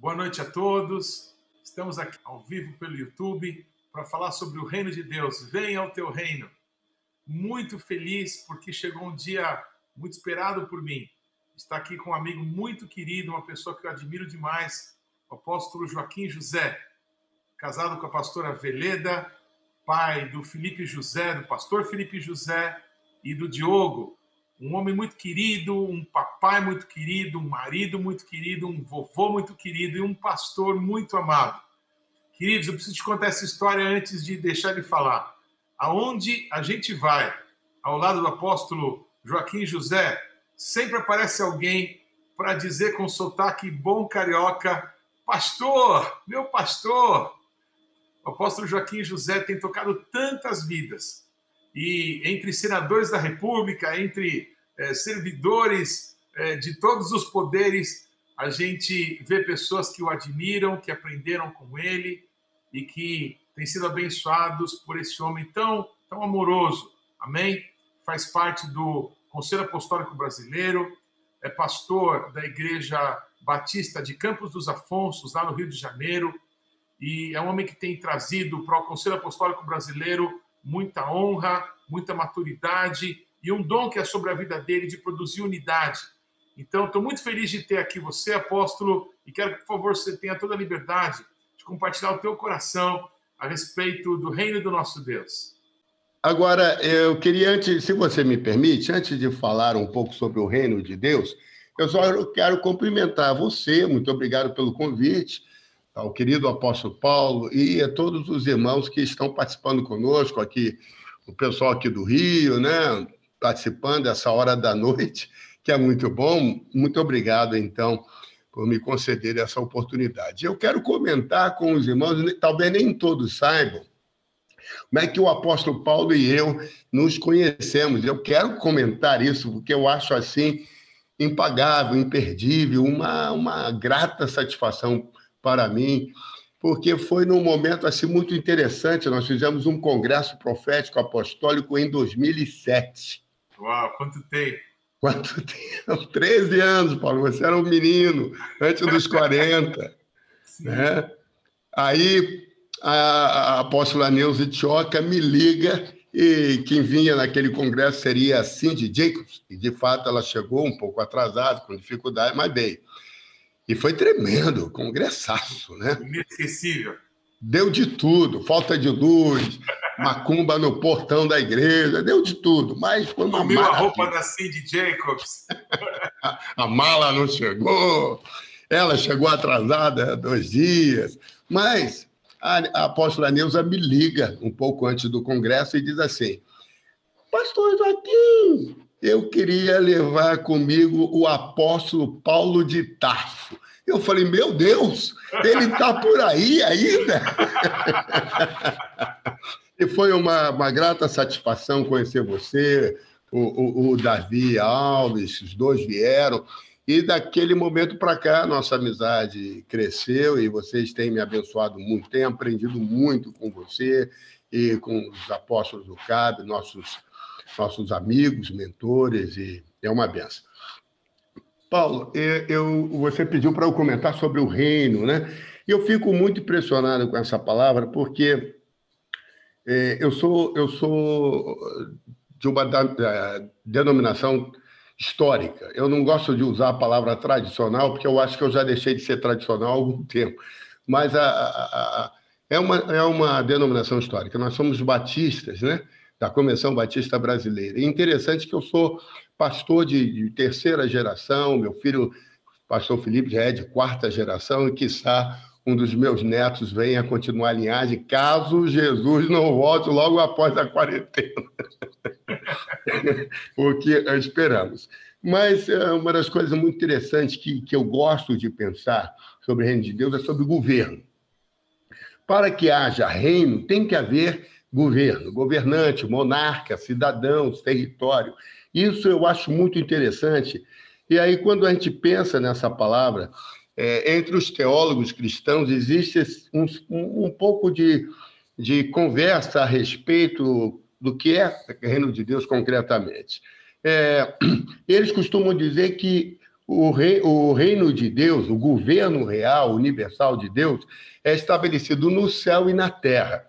Boa noite a todos. Estamos aqui ao vivo pelo YouTube para falar sobre o reino de Deus. Venha ao teu reino. Muito feliz porque chegou um dia muito esperado por mim. Está aqui com um amigo muito querido, uma pessoa que eu admiro demais, o apóstolo Joaquim José, casado com a pastora Veleda, pai do Felipe José, do pastor Felipe José e do Diogo um homem muito querido, um papai muito querido, um marido muito querido, um vovô muito querido e um pastor muito amado. Queridos, eu preciso te contar essa história antes de deixar de falar. Aonde a gente vai, ao lado do apóstolo Joaquim José, sempre aparece alguém para dizer com sotaque bom carioca: Pastor, meu pastor. O apóstolo Joaquim José tem tocado tantas vidas e entre senadores da República, entre é, servidores é, de todos os poderes, a gente vê pessoas que o admiram, que aprenderam com ele e que têm sido abençoados por esse homem tão, tão amoroso. Amém? Faz parte do Conselho Apostólico Brasileiro, é pastor da Igreja Batista de Campos dos Afonsos, lá no Rio de Janeiro, e é um homem que tem trazido para o Conselho Apostólico Brasileiro muita honra, muita maturidade e um dom que é sobre a vida dele de produzir unidade. Então, estou muito feliz de ter aqui você, apóstolo, e quero que, por favor, você tenha toda a liberdade de compartilhar o teu coração a respeito do reino do nosso Deus. Agora, eu queria, antes, se você me permite, antes de falar um pouco sobre o reino de Deus, eu só quero cumprimentar você, muito obrigado pelo convite, ao querido apóstolo Paulo e a todos os irmãos que estão participando conosco aqui, o pessoal aqui do Rio, né, participando dessa hora da noite, que é muito bom. Muito obrigado, então, por me conceder essa oportunidade. Eu quero comentar com os irmãos, talvez nem todos saibam, como é que o apóstolo Paulo e eu nos conhecemos. Eu quero comentar isso, porque eu acho assim impagável, imperdível, uma, uma grata satisfação para mim, porque foi num momento assim muito interessante. Nós fizemos um congresso profético apostólico em 2007. Uau, quanto tempo! Quanto tempo? 13 anos, Paulo. Você era um menino, antes dos 40. né? Aí a, a apóstola Neuza Tioca me liga e quem vinha naquele congresso seria a Cindy Jacobs. E, de fato, ela chegou um pouco atrasada, com dificuldade, mas veio. E foi tremendo, congressaço, né? Inesquecível. Deu de tudo, falta de luz, macumba no portão da igreja, deu de tudo, mas foi uma Comiu a roupa da Cindy Jacobs. a mala não chegou, ela chegou atrasada dois dias, mas a, apóstola Neuza me liga um pouco antes do congresso e diz assim, pastor Joaquim, eu queria levar comigo o apóstolo Paulo de Tarso. Eu falei, meu Deus, ele está por aí ainda. e foi uma, uma grata satisfação conhecer você, o, o, o Davi Alves, os dois vieram. E daquele momento para cá, nossa amizade cresceu e vocês têm me abençoado muito, tenho aprendido muito com você e com os apóstolos do CAB, nossos nossos amigos, mentores, e é uma benção. Paulo, eu, você pediu para eu comentar sobre o reino, né? Eu fico muito impressionado com essa palavra, porque é, eu, sou, eu sou de uma da, da, denominação histórica. Eu não gosto de usar a palavra tradicional, porque eu acho que eu já deixei de ser tradicional há algum tempo. Mas a, a, a, é, uma, é uma denominação histórica. Nós somos batistas, né? Da Convenção Batista Brasileira. E interessante que eu sou pastor de, de terceira geração, meu filho, pastor Felipe, já é de quarta geração, e quiçá um dos meus netos venha continuar a linhagem, caso Jesus não volte logo após a quarentena. o que esperamos. Mas é, uma das coisas muito interessantes que, que eu gosto de pensar sobre o reino de Deus é sobre o governo. Para que haja reino, tem que haver governo, governante, monarca, cidadãos, território. Isso eu acho muito interessante. E aí, quando a gente pensa nessa palavra, é, entre os teólogos cristãos existe um, um pouco de, de conversa a respeito do que é o reino de Deus concretamente. É, eles costumam dizer que o, rei, o reino de Deus, o governo real, universal de Deus, é estabelecido no céu e na terra.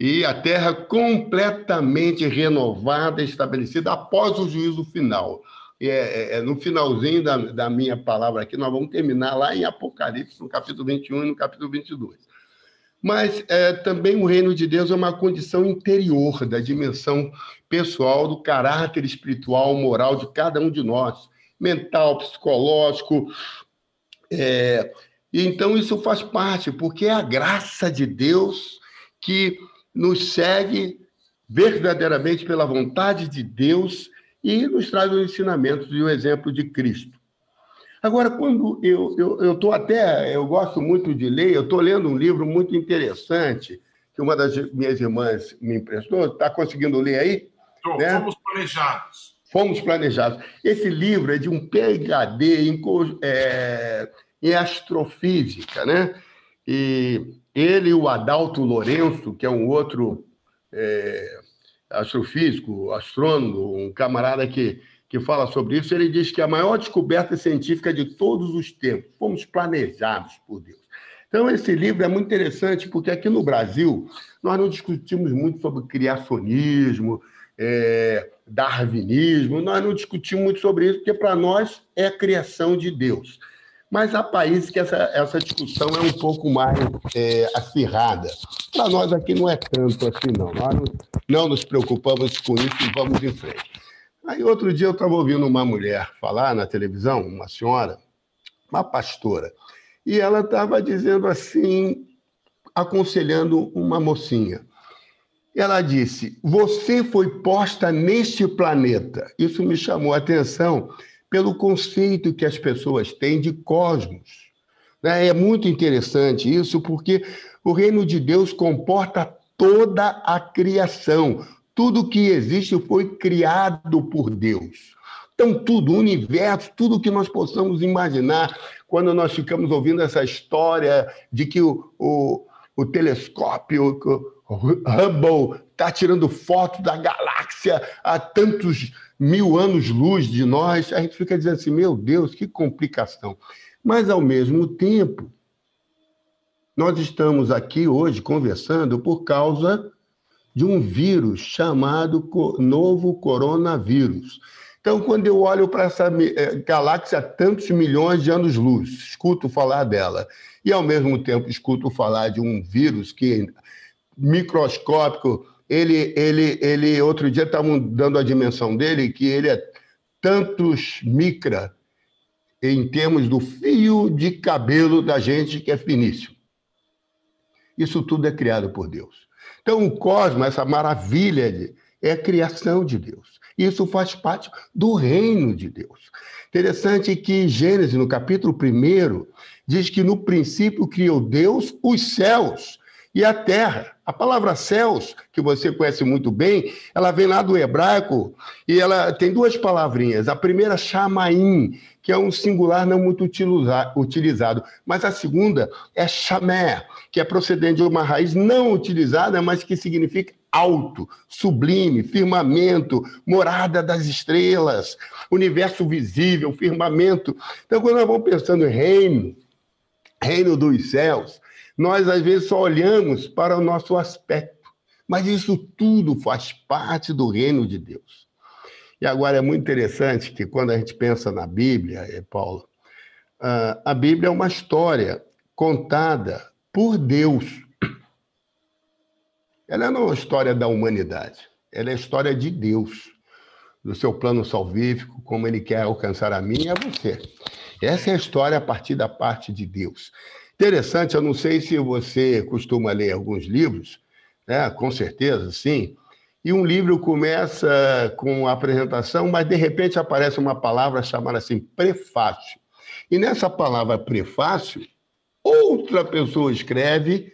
E a terra completamente renovada, estabelecida após o juízo final. É, é, é, no finalzinho da, da minha palavra aqui, nós vamos terminar lá em Apocalipse, no capítulo 21 e no capítulo 22. Mas é, também o reino de Deus é uma condição interior da dimensão pessoal, do caráter espiritual, moral de cada um de nós, mental, psicológico. É, então isso faz parte, porque é a graça de Deus que nos segue verdadeiramente pela vontade de Deus e nos traz os ensinamentos e o exemplo de Cristo. Agora, quando eu estou até, eu gosto muito de ler, eu estou lendo um livro muito interessante que uma das minhas irmãs me emprestou. Está conseguindo ler aí? Tô, né? Fomos planejados. Fomos planejados. Esse livro é de um PhD em, é, em astrofísica, né? E ele e o Adalto Lourenço, que é um outro é, astrofísico, astrônomo, um camarada que, que fala sobre isso, ele diz que a maior descoberta científica de todos os tempos, fomos planejados por Deus. Então, esse livro é muito interessante, porque aqui no Brasil, nós não discutimos muito sobre criacionismo, é, darwinismo, nós não discutimos muito sobre isso, porque para nós é a criação de Deus. Mas há países que essa, essa discussão é um pouco mais é, acirrada. Para nós aqui não é tanto assim, não. Nós não, não nos preocupamos com isso e vamos em frente. Aí outro dia eu estava ouvindo uma mulher falar na televisão, uma senhora, uma pastora, e ela estava dizendo assim, aconselhando uma mocinha. Ela disse: Você foi posta neste planeta. Isso me chamou a atenção, pelo conceito que as pessoas têm de cosmos. Né? É muito interessante isso, porque o reino de Deus comporta toda a criação. Tudo que existe foi criado por Deus. Então, tudo, o universo, tudo que nós possamos imaginar, quando nós ficamos ouvindo essa história de que o, o, o telescópio, o Hubble, está tirando foto da galáxia há tantos mil anos-luz de nós, a gente fica dizendo assim: meu Deus, que complicação. Mas, ao mesmo tempo, nós estamos aqui hoje conversando por causa de um vírus chamado novo coronavírus. Então, quando eu olho para essa eh, galáxia tantos milhões de anos-luz, escuto falar dela, e ao mesmo tempo escuto falar de um vírus que microscópico ele, ele, ele outro dia estavam dando a dimensão dele, que ele é tantos micra em termos do fio de cabelo da gente que é finíssimo. Isso tudo é criado por Deus. Então, o cosmos, essa maravilha, é a criação de Deus. Isso faz parte do reino de Deus. Interessante que Gênesis, no capítulo 1, diz que no princípio criou Deus os céus e a terra. A palavra céus, que você conhece muito bem, ela vem lá do hebraico e ela tem duas palavrinhas. A primeira, chamaim, que é um singular não muito utilizado, mas a segunda é chamé, que é procedente de uma raiz não utilizada, mas que significa alto, sublime, firmamento, morada das estrelas, universo visível, firmamento. Então, quando nós vamos pensando em reino, reino dos céus, nós, às vezes, só olhamos para o nosso aspecto, mas isso tudo faz parte do reino de Deus. E agora é muito interessante que, quando a gente pensa na Bíblia, eh, Paulo, ah, a Bíblia é uma história contada por Deus. Ela não é uma história da humanidade, ela é a história de Deus, do seu plano salvífico, como ele quer alcançar a mim e a você. Essa é a história a partir da parte de Deus. Interessante, eu não sei se você costuma ler alguns livros, né? com certeza, sim. E um livro começa com a apresentação, mas de repente aparece uma palavra chamada assim, prefácio. E nessa palavra prefácio, outra pessoa escreve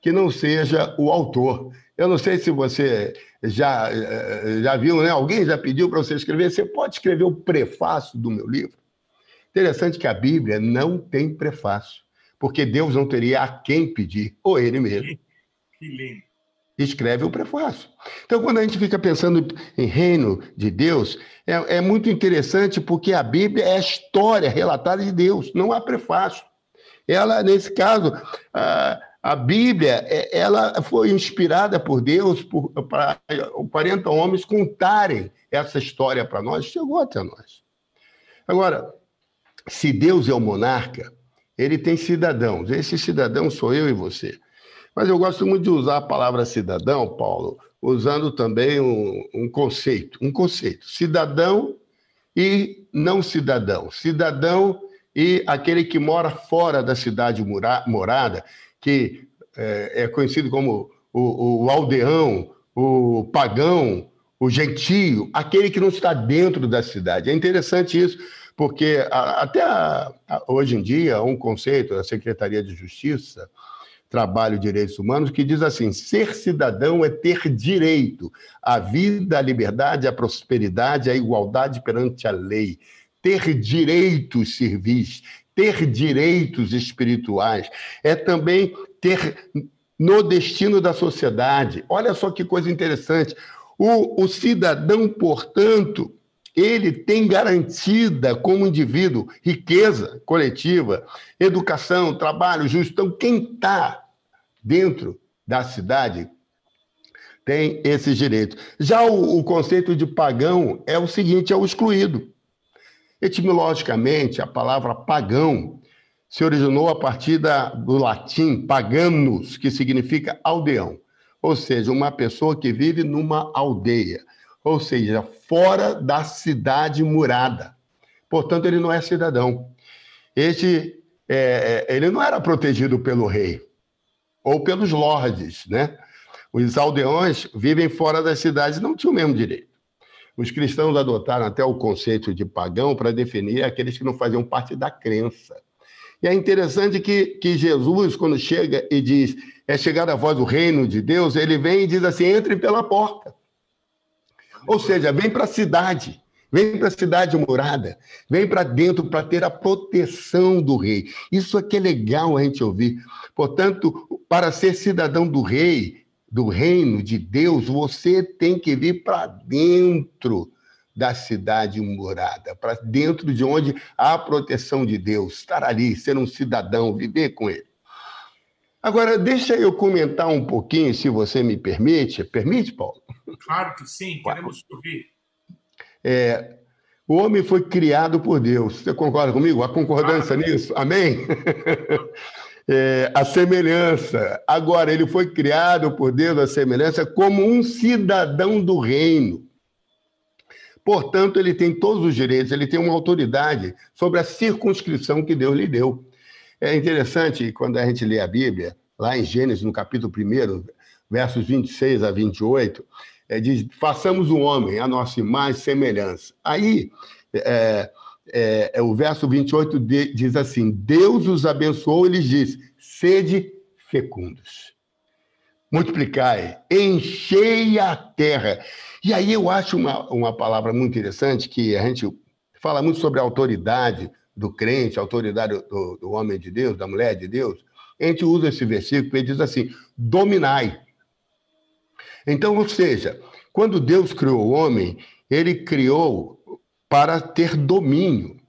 que não seja o autor. Eu não sei se você já, eh, já viu, né? Alguém já pediu para você escrever. Você pode escrever o prefácio do meu livro? Interessante que a Bíblia não tem prefácio porque Deus não teria a quem pedir, ou ele mesmo. Que lindo. escreve o prefácio. Então, quando a gente fica pensando em reino de Deus, é, é muito interessante porque a Bíblia é a história relatada de Deus, não há prefácio. Ela, nesse caso, a, a Bíblia, é, ela foi inspirada por Deus para 40 homens contarem essa história para nós, chegou até nós. Agora, se Deus é o monarca, ele tem cidadãos. Esse cidadão sou eu e você. Mas eu gosto muito de usar a palavra cidadão, Paulo, usando também um, um conceito. Um conceito. Cidadão e não cidadão. Cidadão e aquele que mora fora da cidade morada, que é, é conhecido como o, o, aldeão, o pagão, o gentio, aquele que não está dentro da cidade. É interessante isso, porque até a, a, hoje em dia, um conceito da Secretaria de Justiça Trabalho e Direitos Humanos, que diz assim: ser cidadão é ter direito à vida, à liberdade, à prosperidade, à igualdade perante a lei, ter direitos civis, ter direitos espirituais, é também ter no destino da sociedade. Olha só que coisa interessante. O, o cidadão, portanto, ele tem garantida como indivíduo riqueza coletiva, educação, trabalho justo. Então, quem está dentro da cidade tem esses direitos. Já o, o, conceito de pagão é o seguinte: é o excluído. Etimologicamente, a palavra pagão se originou a partir da, do latim paganos, que significa aldeão, ou seja, uma pessoa que vive numa aldeia, ou seja, fora da cidade murada. Portanto, ele não é cidadão. Este, é, é ele não era protegido pelo rei ou pelos lordes, né? Os aldeões vivem fora das cidades não tinham o mesmo direito. Os cristãos adotaram até o conceito de pagão para definir aqueles que não faziam parte da crença. E é interessante que, que Jesus, quando chega e diz, é chegada a voz do reino de Deus, ele vem e diz assim: entre pela porta. Ou seja, vem para a cidade. Vem para a cidade morada, vem para dentro para ter a proteção do rei. Isso aqui é legal a gente ouvir. Portanto, para ser cidadão do rei, do reino de Deus, você tem que vir para dentro da cidade morada, para dentro de onde há a proteção de Deus, estar ali, ser um cidadão, viver com ele. Agora, deixa eu comentar um pouquinho, se você me permite. Permite, Paulo? Claro que sim, queremos ouvir. É, o homem foi criado por Deus. Você concorda comigo? A concordância nisso? Amém? É, a semelhança. Agora, ele foi criado por Deus, a semelhança, como um cidadão do reino. Portanto, ele tem todos os direitos, ele tem uma autoridade sobre a circunscrição que Deus lhe deu. É interessante quando a gente lê a Bíblia, lá em Gênesis, no capítulo 1, versos 26 a 28, é, diz: façamos o homem a nossa imagem e semelhança. Aí, é, é, é, o verso 28 de, diz assim: Deus os abençoou e lhes disse: sede fecundos, multiplicai, enchei a terra. E aí eu acho uma, uma palavra muito interessante que a gente fala muito sobre autoridade do crente, a autoridade do, do homem de Deus, da mulher de Deus. A gente usa esse versículo e diz assim: dominai. Então, ou seja, quando Deus criou o homem, ele criou para ter domínio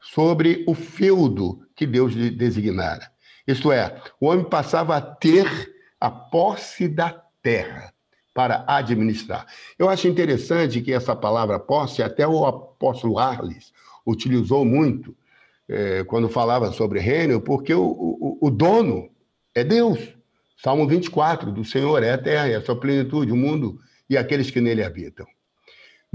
sobre o feudo que Deus lhe designara. Isto é, o homem passava a ter a posse da terra para administrar. Eu acho interessante que essa palavra posse, até o apóstolo Arles utilizou muito é, quando falava sobre reino, porque o, o, o dono é Deus. Salmo 24, do Senhor é a terra, é a sua plenitude, o mundo e aqueles que nele habitam.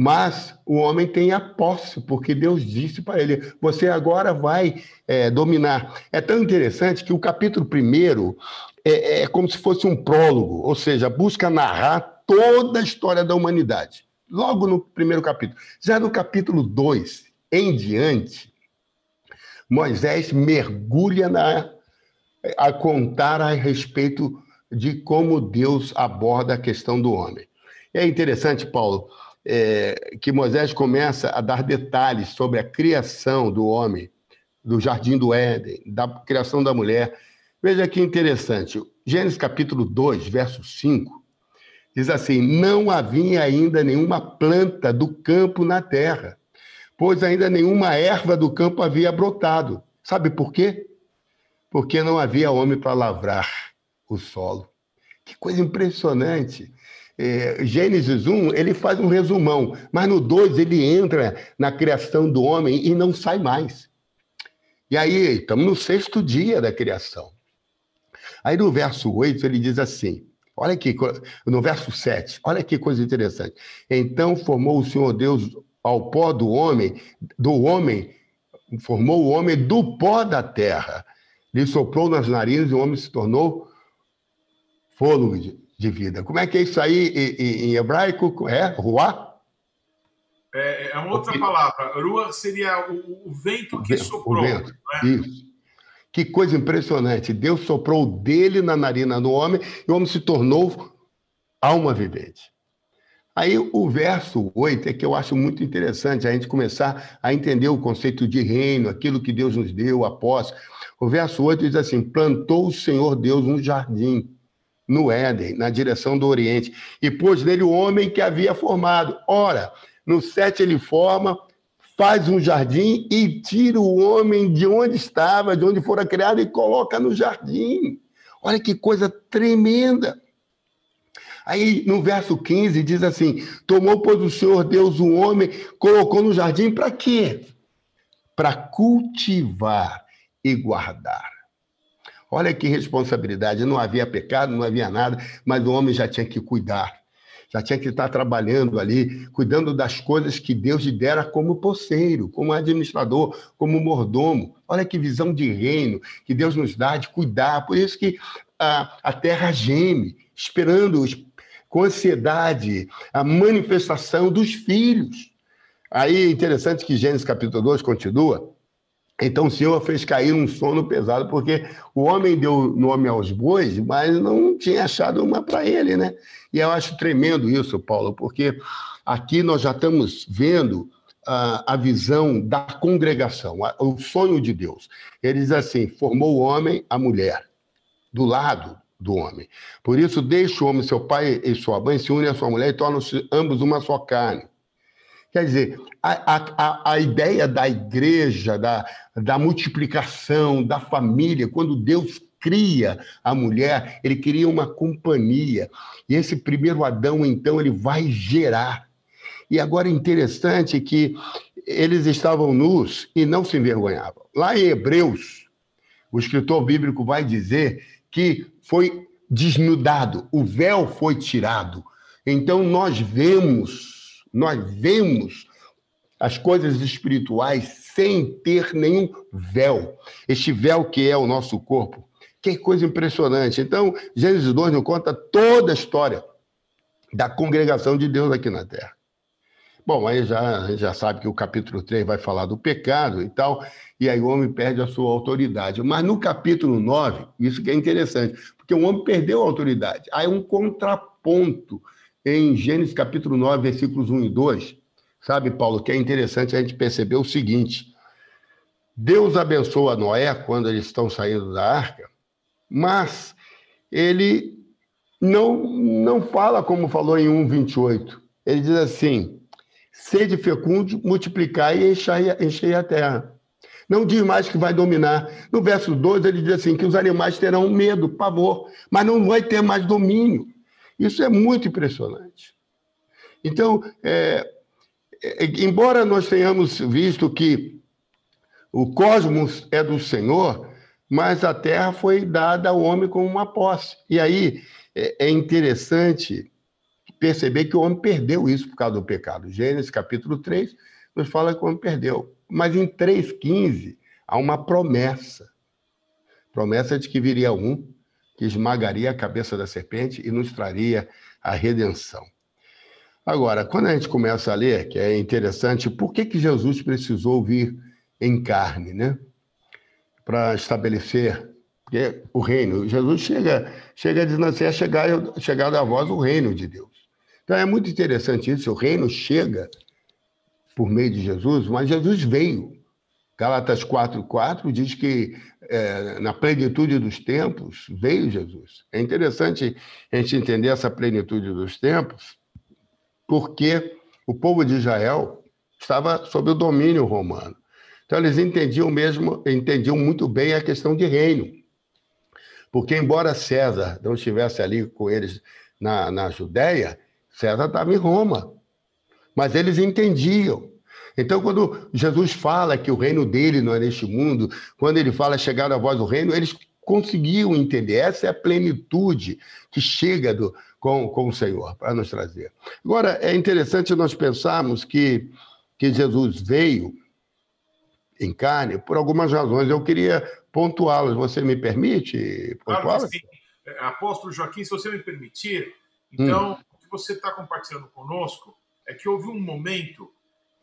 Mas o homem tem a posse, porque Deus disse para ele: você agora vai é, dominar. É tão interessante que o capítulo primeiro é, é como se fosse um prólogo, ou seja, busca narrar toda a história da humanidade. Logo no primeiro capítulo. Já no capítulo 2 em diante, Moisés mergulha na, a contar a respeito de como Deus aborda a questão do homem. É interessante, Paulo, é, que Moisés começa a dar detalhes sobre a criação do homem, do jardim do Éden, da criação da mulher. Veja que interessante. Gênesis capítulo 2, verso 5, Diz assim: não havia ainda nenhuma planta do campo na terra, pois ainda nenhuma erva do campo havia brotado. Sabe por quê? Porque não havia homem para lavrar o solo. Que coisa impressionante. É, Gênesis 1, ele faz um resumão, mas no 2 ele entra na criação do homem e não sai mais. E aí, estamos no sexto dia da criação. Aí no verso 8 ele diz assim: olha aqui, no verso 7, olha que coisa interessante. Então formou o Senhor Deus ao pó do homem, do homem, formou o homem do pó da terra, lhe soprou nas narinas e o homem se tornou fôlego de, vida. Como é que é isso aí em, em hebraico? É ruá? É, é uma outra palavra. Rua seria o, o vento que o soprou. Vento. Né? Isso. Que coisa impressionante. Deus soprou dele na narina do homem e o homem se tornou alma vivente. Aí o verso 8 é que eu acho muito interessante a gente começar a entender o conceito de reino, aquilo que Deus nos deu, a posse. O verso 8 diz assim: plantou o Senhor Deus um jardim no Éden, na direção do Oriente, e pôs nele o homem que havia formado. Ora, no 7 ele forma, faz um jardim e tira o homem de onde estava, de onde fora criado, e coloca no jardim. Olha que coisa tremenda. Aí no verso 15 diz assim: Tomou, pois, o Senhor Deus o homem, colocou no jardim para quê? Para cultivar e guardar. Olha que responsabilidade. Não havia pecado, não havia nada, mas o homem já tinha que cuidar já tinha que estar trabalhando ali, cuidando das coisas que Deus lhe dera como poceiro, como administrador, como mordomo. Olha que visão de reino que Deus nos dá de cuidar. Por isso que a, a terra geme, esperando com ansiedade a manifestação dos filhos. Aí é interessante que Gênesis capítulo 2 continua. Então o Senhor fez cair um sono pesado, porque o homem deu nome aos bois, mas não tinha achado uma para ele, né? E eu acho tremendo isso, Paulo, porque aqui nós já estamos vendo a, a visão da congregação, a, o sonho de Deus. Ele diz assim: formou o homem, a mulher, do lado do homem. Por isso, deixa o homem, seu pai e sua mãe, se unem à sua mulher e tornam-se ambos uma só carne. Quer dizer, a, a, a ideia da igreja, da, da multiplicação, da família, quando Deus cria a mulher, ele cria uma companhia. E esse primeiro Adão, então, ele vai gerar. E agora é interessante que eles estavam nus e não se envergonhavam. Lá em Hebreus, o escritor bíblico vai dizer que foi desnudado, o véu foi tirado. Então nós vemos, nós vemos as coisas espirituais sem ter nenhum véu. Este véu que é o nosso corpo. Que coisa impressionante. Então, Gênesis 2 nos conta toda a história da congregação de Deus aqui na Terra. Bom, aí já, já sabe que o capítulo 3 vai falar do pecado e tal, e aí o homem perde a sua autoridade. Mas no capítulo 9, isso que é interessante, porque o homem perdeu a autoridade. Aí um contraponto em Gênesis capítulo 9, versículos 1 e 2, sabe, Paulo, que é interessante a gente perceber o seguinte: Deus abençoa Noé quando eles estão saindo da arca, mas ele não, não fala como falou em 1,28. Ele diz assim: sede fecundo, multiplicar e encher a terra. Não diz mais que vai dominar. No verso 12, ele diz assim: que os animais terão medo, pavor, mas não vai ter mais domínio. Isso é muito impressionante. Então, é, é, embora nós tenhamos visto que o cosmos é do Senhor, mas a terra foi dada ao homem como uma posse. E aí é, é interessante perceber que o homem perdeu isso por causa do pecado. Gênesis capítulo 3 nos fala que o homem perdeu. Mas em 3,15 há uma promessa. Promessa de que viria um que esmagaria a cabeça da serpente e nos traria a redenção. Agora, quando a gente começa a ler, que é interessante, por que, que Jesus precisou vir em carne, né? para estabelecer o reino. Jesus chega, chega dizendo assim, é chegar, chegar a voz o reino de Deus. Então é muito interessante isso, o reino chega por meio de Jesus, mas Jesus veio Galatas 4,4 diz que é, na plenitude dos tempos veio Jesus. É interessante a gente entender essa plenitude dos tempos, porque o povo de Israel estava sob o domínio romano. Então, eles entendiam mesmo, entendiam muito bem a questão de reino. Porque, embora César não estivesse ali com eles na, na Judéia, César estava em Roma. Mas eles entendiam. Então, quando Jesus fala que o reino dele não é neste mundo, quando ele fala chegar a voz do reino, eles conseguiam entender. Essa é a plenitude que chega do, com, com o Senhor para nos trazer. Agora, é interessante nós pensarmos que, que Jesus veio em carne por algumas razões. Eu queria pontuá-las. Você me permite pontuá-las? Claro. É, apóstolo Joaquim, se você me permitir, então, hum. o que você está compartilhando conosco é que houve um momento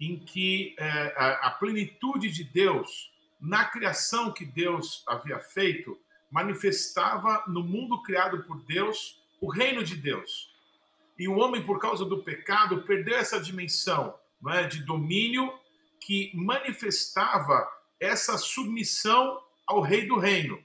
em que é, a, a plenitude de Deus, na criação que Deus havia feito, manifestava no mundo criado por Deus o reino de Deus. E o homem, por causa do pecado, perdeu essa dimensão não é, de domínio que manifestava essa submissão ao rei do reino.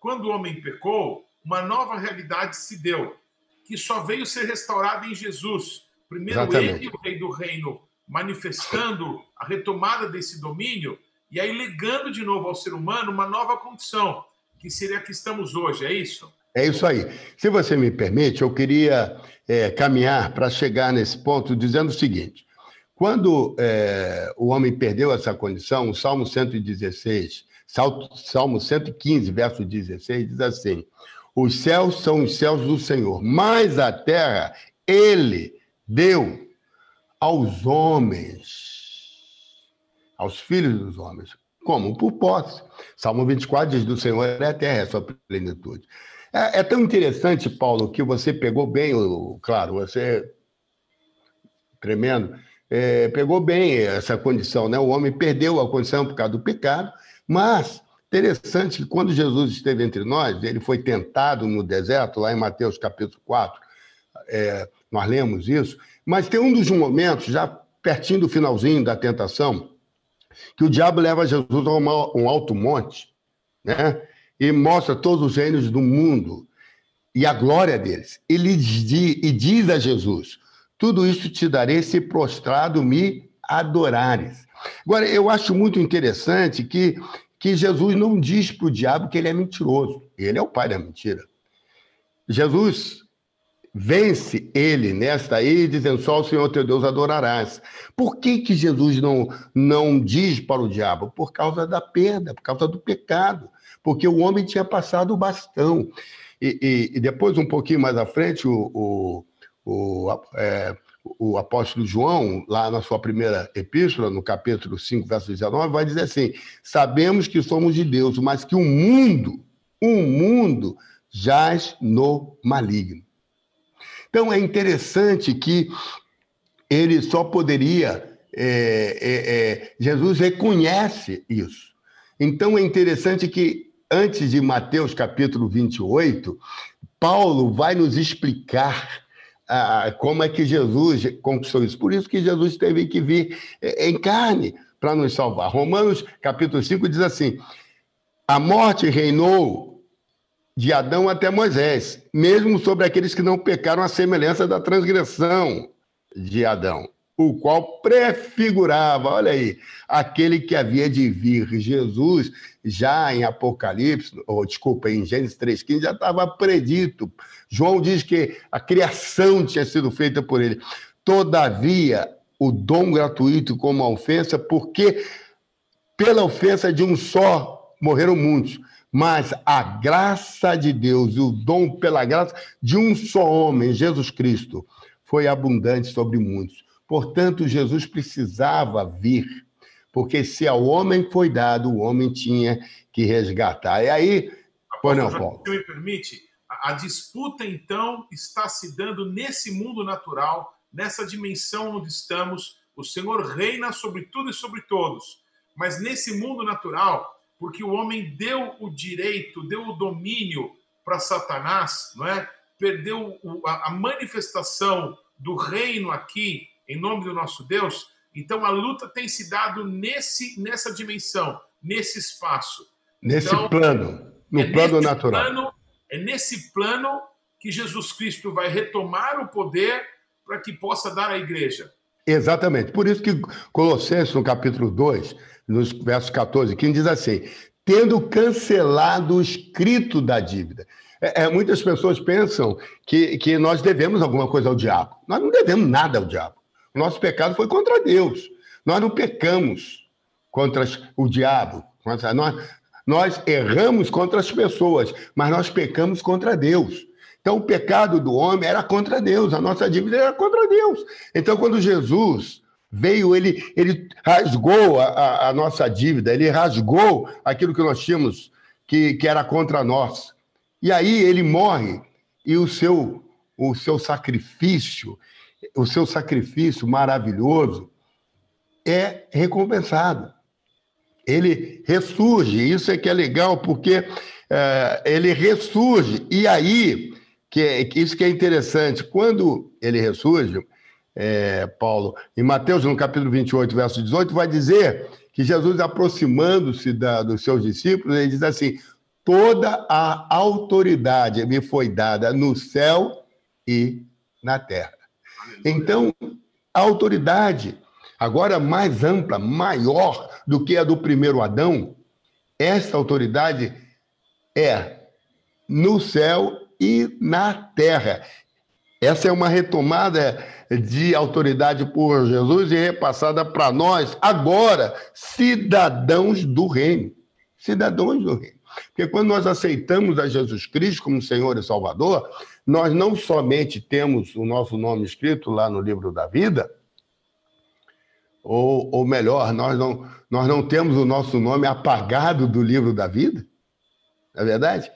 Quando o homem pecou, uma nova realidade se deu, que só veio ser restaurada em Jesus. Primeiro Exatamente. ele, o rei do reino, manifestando a retomada desse domínio e aí legando de novo ao ser humano uma nova condição, que seria a que estamos hoje, é isso? É isso aí. Se você me permite, eu queria é, caminhar para chegar nesse ponto dizendo o seguinte: quando é, o homem perdeu essa condição, o Salmo 116, Salmo 115, verso 16, diz assim: Os céus são os céus do Senhor, mas a terra ele deu aos homens, aos filhos dos homens, como por posse. Salmo 24 diz: Do Senhor é a terra, é a sua plenitude. É, é tão interessante, Paulo, que você pegou bem, claro, você tremendo é, pegou bem essa condição, né? O homem perdeu a condição por causa do pecado, mas interessante que quando Jesus esteve entre nós, ele foi tentado no deserto, lá em Mateus capítulo 4, é, nós lemos isso, mas tem um dos momentos, já pertinho do finalzinho da tentação, que o diabo leva Jesus a um alto monte, né? E mostra todos os reinos do mundo e a glória deles. Ele diz, e diz a Jesus: tudo isso te darei se prostrado me adorares. Agora, eu acho muito interessante que, que Jesus não diz para o diabo que ele é mentiroso. Ele é o pai da mentira. Jesus vence ele nesta aí, dizendo só o Senhor teu Deus adorarás. Por que, que Jesus não, não diz para o diabo? Por causa da perda, por causa do pecado. Porque o homem tinha passado o bastão. E, e, e depois, um pouquinho mais à frente, o, o o, é, o apóstolo João, lá na sua primeira epístola, no capítulo 5, verso 19, vai dizer assim: Sabemos que somos de Deus, mas que o mundo, o mundo jaz no maligno. Então é interessante que ele só poderia. É, é, é, Jesus reconhece isso. Então é interessante que, antes de Mateus capítulo 28, Paulo vai nos explicar ah, como é que Jesus conquistou isso. Por isso que Jesus teve que vir eh, em carne para nos salvar. Romanos capítulo 5 diz assim: a morte reinou de Adão até Moisés, mesmo sobre aqueles que não pecaram a semelhança da transgressão de Adão, o qual prefigurava, olha aí, aquele que havia de vir. Jesus, já em Apocalipse, ou desculpa, em Gênesis 3,15, já estava predito João diz que a criação tinha sido feita por ele. Todavia, o dom gratuito como a ofensa, porque pela ofensa de um só morreram muitos, mas a graça de Deus e o dom pela graça de um só homem, Jesus Cristo, foi abundante sobre muitos. Portanto, Jesus precisava vir, porque se ao homem foi dado, o homem tinha que resgatar. E aí, pois não, Paulo. Se me permite, a disputa, então, está se dando nesse mundo natural, nessa dimensão onde estamos. O Senhor reina sobre tudo e sobre todos. Mas nesse mundo natural, porque o homem deu o direito, deu o domínio para Satanás, não é? Perdeu a manifestação do reino aqui, em nome do nosso Deus. Então a luta tem se dado nesse, nessa dimensão, nesse espaço. Nesse então, plano, no é plano natural. Plano, é nesse plano que Jesus Cristo vai retomar o poder para que possa dar à igreja. Exatamente. Por isso que Colossenses, no capítulo 2, nos versos 14 e 15, diz assim: tendo cancelado o escrito da dívida. É, é, muitas pessoas pensam que, que nós devemos alguma coisa ao diabo. Nós não devemos nada ao diabo. O nosso pecado foi contra Deus. Nós não pecamos contra o diabo. Nós, nós erramos contra as pessoas, mas nós pecamos contra Deus. Então, o pecado do homem era contra Deus, a nossa dívida era contra Deus. Então, quando Jesus veio, ele, ele rasgou a, a, nossa dívida, ele rasgou aquilo que nós tínhamos que, que era contra nós. E aí ele morre e o seu, o seu sacrifício, o seu sacrifício maravilhoso é recompensado. Ele ressurge, isso é que é legal, porque é, ele ressurge. E aí, que é, isso que é interessante, quando ele ressurge, é, Paulo, em Mateus, no capítulo 28, verso 18, vai dizer que Jesus, aproximando-se dos seus discípulos, ele diz assim: toda a autoridade me foi dada no céu e na terra. Então, a autoridade, agora mais ampla, maior do que a do primeiro Adão, essa autoridade é no céu e na terra. Essa é uma retomada de autoridade por Jesus e repassada para nós, agora, cidadãos do reino. Cidadãos do reino. Porque quando nós aceitamos a Jesus Cristo como Senhor e Salvador, nós não somente temos o nosso nome escrito lá no livro da vida, ou, ou melhor, nós não, nós não temos o nosso nome apagado do livro da vida, não é verdade?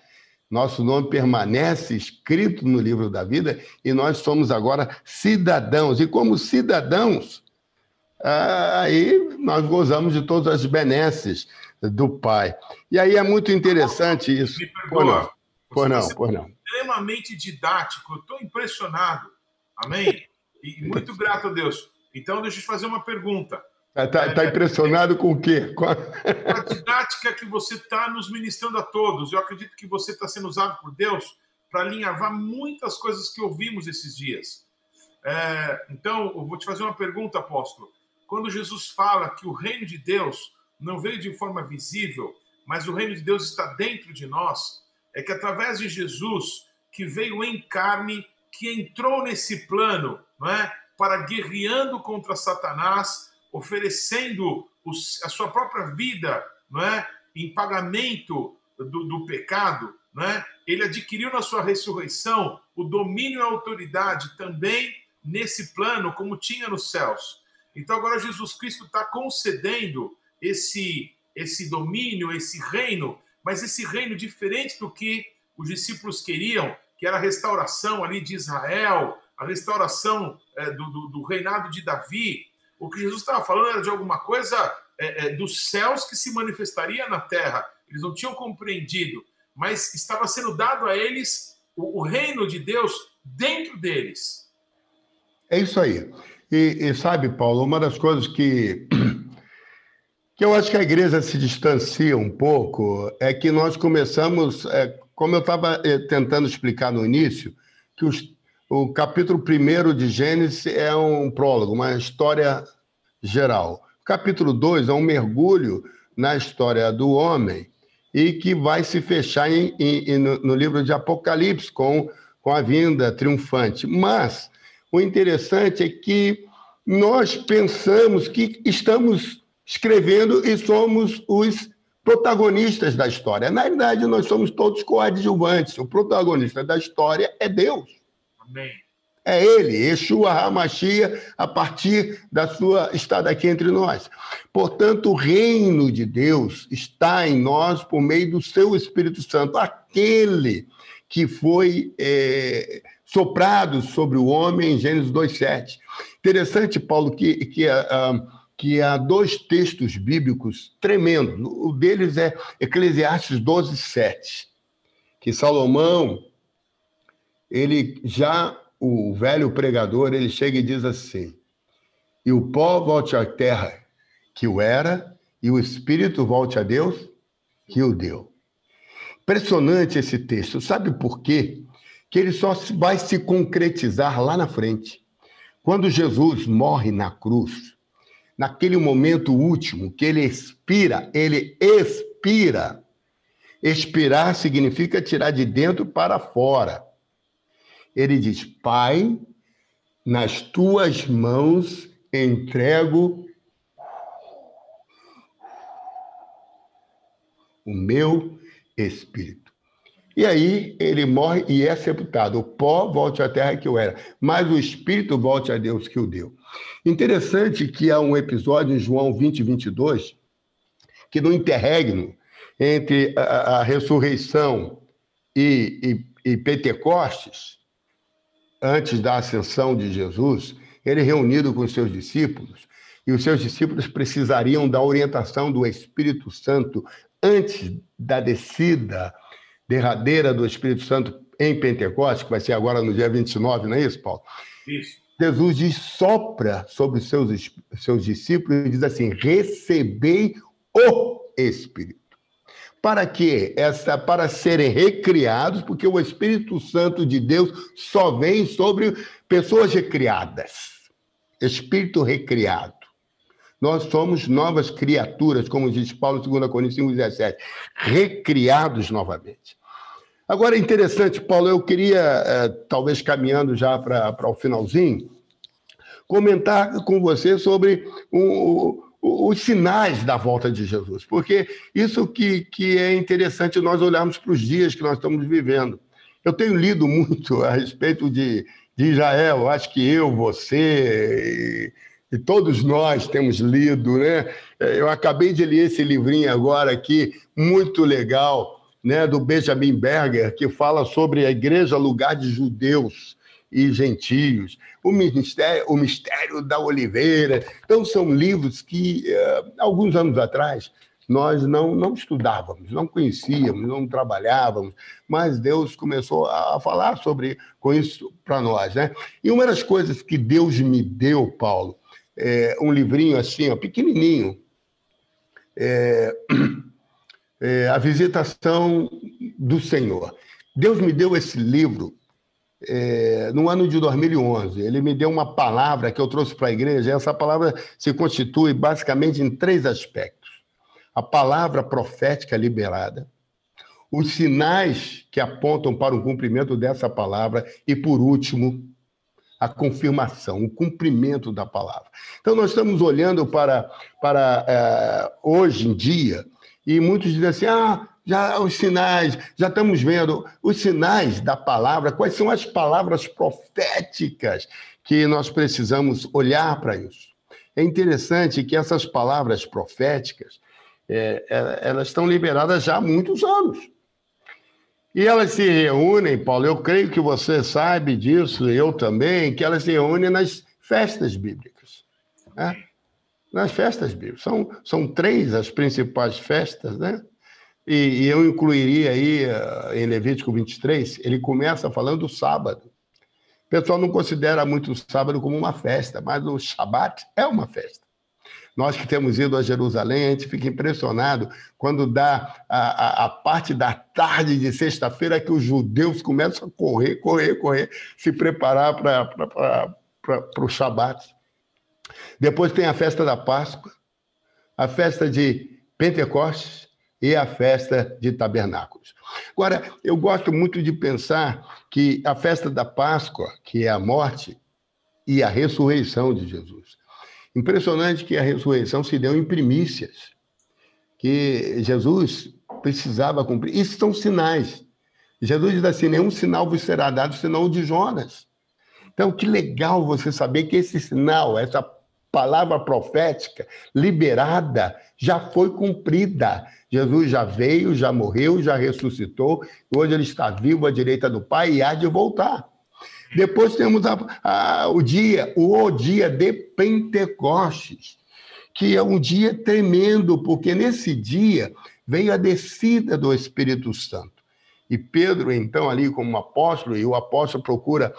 Nosso nome permanece escrito no livro da vida e nós somos agora cidadãos. E como cidadãos, aí nós gozamos de todas as benesses do Pai. E aí é muito interessante isso. Me perdoa. Por não, por não. Extremamente didático, eu estou impressionado. Amém? E muito grato a Deus. Então, deixa eu te fazer uma pergunta. Está tá impressionado com o quê? Com a... a didática que você está nos ministrando a todos. Eu acredito que você está sendo usado por Deus para alinhavar muitas coisas que ouvimos esses dias. É, então, eu vou te fazer uma pergunta, apóstolo. Quando Jesus fala que o reino de Deus não veio de forma visível, mas o reino de Deus está dentro de nós, é que através de Jesus, que veio em carne, que entrou nesse plano, não é? para guerreando contra Satanás, oferecendo os, a sua própria vida não é? em pagamento do, do pecado, não é? ele adquiriu na sua ressurreição o domínio e a autoridade também nesse plano, como tinha nos céus. Então agora Jesus Cristo está concedendo esse, esse domínio, esse reino, mas esse reino diferente do que os discípulos queriam, que era a restauração ali de Israel, a restauração é, do, do, do reinado de Davi, o que Jesus estava falando era de alguma coisa é, é, dos céus que se manifestaria na terra. Eles não tinham compreendido, mas estava sendo dado a eles o, o reino de Deus dentro deles. É isso aí. E, e, sabe, Paulo, uma das coisas que, que eu acho que a igreja se distancia um pouco é que nós começamos, é, como eu estava é, tentando explicar no início, que os o capítulo 1 de Gênesis é um prólogo, uma história geral. Capítulo 2 é um mergulho na história do homem e que vai se fechar em, em, no, no, livro de Apocalipse com, com a vinda triunfante. Mas o interessante é que nós pensamos que estamos escrevendo e somos os protagonistas da história. Na verdade, nós somos todos coadjuvantes. O protagonista da história é Deus. Amém. É ele, Yeshua Hamashia, a partir da sua estada aqui entre nós. Portanto, o reino de Deus está em nós por meio do seu Espírito Santo, aquele que foi é, soprado sobre o homem em Gênesis 2,7. Interessante, Paulo, que, que, uh, que há dois textos bíblicos tremendos. O deles é Eclesiastes 12,7, que Salomão ele já, o velho pregador, ele chega e diz assim: e o pó volte à terra que o era, e o espírito volte a Deus que o deu. Impressionante esse texto. Sabe por quê? Que ele só vai se concretizar lá na frente. Quando Jesus morre na cruz, naquele momento último que ele expira, ele expira. Expirar significa tirar de dentro para fora. Ele diz: Pai, nas tuas mãos entrego o meu espírito. E aí ele morre e é sepultado. O pó volte à terra que eu era, mas o espírito volte a Deus que o deu. Interessante que há um episódio em João 20, 22, que no interregno entre a, a ressurreição e, e, e Pentecostes, antes da ascensão de Jesus, ele reunido com os seus discípulos, e os seus discípulos precisariam da orientação do Espírito Santo antes da descida derradeira do Espírito Santo em Pentecostes, que vai ser agora no dia 29, não é isso, Paulo? Isso. Jesus diz, sopra sobre os seus, seus discípulos e diz assim: recebei o Espírito. Para quê? Essa, para serem recriados, porque o Espírito Santo de Deus só vem sobre pessoas recriadas. Espírito recriado. Nós somos novas criaturas, como diz Paulo, 2 Coríntios 5,17, recriados novamente. Agora, é interessante, Paulo, eu queria, é, talvez caminhando já para o finalzinho, comentar com você sobre o, os sinais da volta de Jesus, porque isso que, que é interessante nós olharmos para os dias que nós estamos vivendo. Eu tenho lido muito a respeito de, de Israel, acho que eu, você e, e todos nós temos lido, né? Eu acabei de ler esse livrinho agora aqui, muito legal, né, do Benjamin Berger, que fala sobre a igreja lugar de judeus e gentios, o mistério, o mistério da oliveira. Então, são livros que, uh, alguns anos atrás, nós não, não estudávamos, não conhecíamos, não trabalhávamos, mas Deus começou a falar sobre com isso para nós. Né? E uma das coisas que Deus me deu, Paulo, é um livrinho assim, ó, pequenininho, é, é, A Visitação do Senhor. Deus me deu esse livro é, no ano de 2011. Ele me deu uma palavra que eu trouxe para a igreja. Essa palavra se constitui basicamente em três aspectos: a palavra profética liberada, os sinais que apontam para o cumprimento dessa palavra e, por último, a confirmação, o cumprimento da palavra. Então, nós estamos olhando para, para é, hoje em dia e muitos dizem assim: ah, já os sinais, já estamos vendo os sinais da palavra, quais são as palavras proféticas que nós precisamos olhar para isso. É interessante que essas palavras proféticas, é, é, elas estão liberadas já há muitos anos. E elas se reúnem, Paulo, eu creio que você sabe disso, eu também, que elas se reúnem nas festas bíblicas. Né? nas festas bíblicas. São, são três as principais festas, né? E, e, eu incluiria aí, eh, em Levítico 23, ele começa falando do sábado. O pessoal não considera muito o sábado como uma festa, mas o Shabat é uma festa. Nós que temos ido a Jerusalém, a gente fica impressionado quando dá a, a, a parte da tarde de sexta-feira que os judeus começam a correr, correr, correr, se preparar para o Shabat. Depois tem a festa da Páscoa, a festa de Pentecostes e a festa de Tabernáculos. Agora, eu gosto muito de pensar que a festa da Páscoa, que é a morte e a ressurreição de Jesus. Impressionante que a ressurreição se deu em primícias, que Jesus precisava cumprir. Isso são sinais. Jesus diz assim: nenhum sinal vos será dado senão o de Jonas. Então, que legal você saber que esse sinal, essa palavra profética liberada já foi cumprida. Jesus já veio, já morreu, já ressuscitou, hoje ele está vivo à direita do Pai e há de voltar. Depois temos a, a, o dia, o dia de Pentecostes, que é um dia tremendo, porque nesse dia veio a descida do Espírito Santo. E Pedro, então, ali como apóstolo, e o apóstolo procura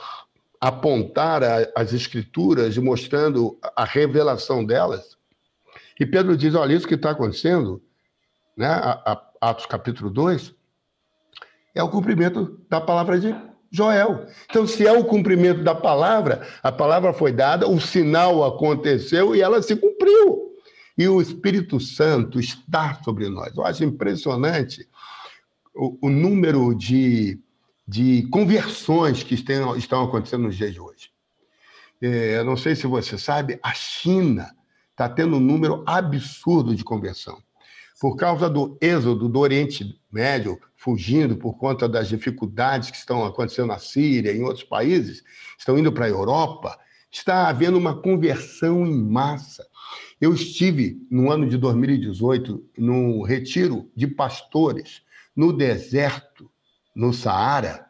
apontar as escrituras e mostrando a revelação delas. E Pedro diz: olha, isso que está acontecendo, né? Atos capítulo 2, é o cumprimento da palavra de Joel. Então, se é o cumprimento da palavra, a palavra foi dada, o sinal aconteceu e ela se cumpriu. E o Espírito Santo está sobre nós. Eu acho impressionante o, o número de, de conversões que estão, acontecendo nos dias de hoje. É, não sei se você sabe, a China está tendo um número absurdo de conversão. Por causa do êxodo do Oriente Médio, fugindo por conta das dificuldades que estão acontecendo na Síria e em outros países, estão indo para a Europa, está havendo uma conversão em massa. Eu estive, no ano de 2018, no retiro de pastores no deserto, no Saara,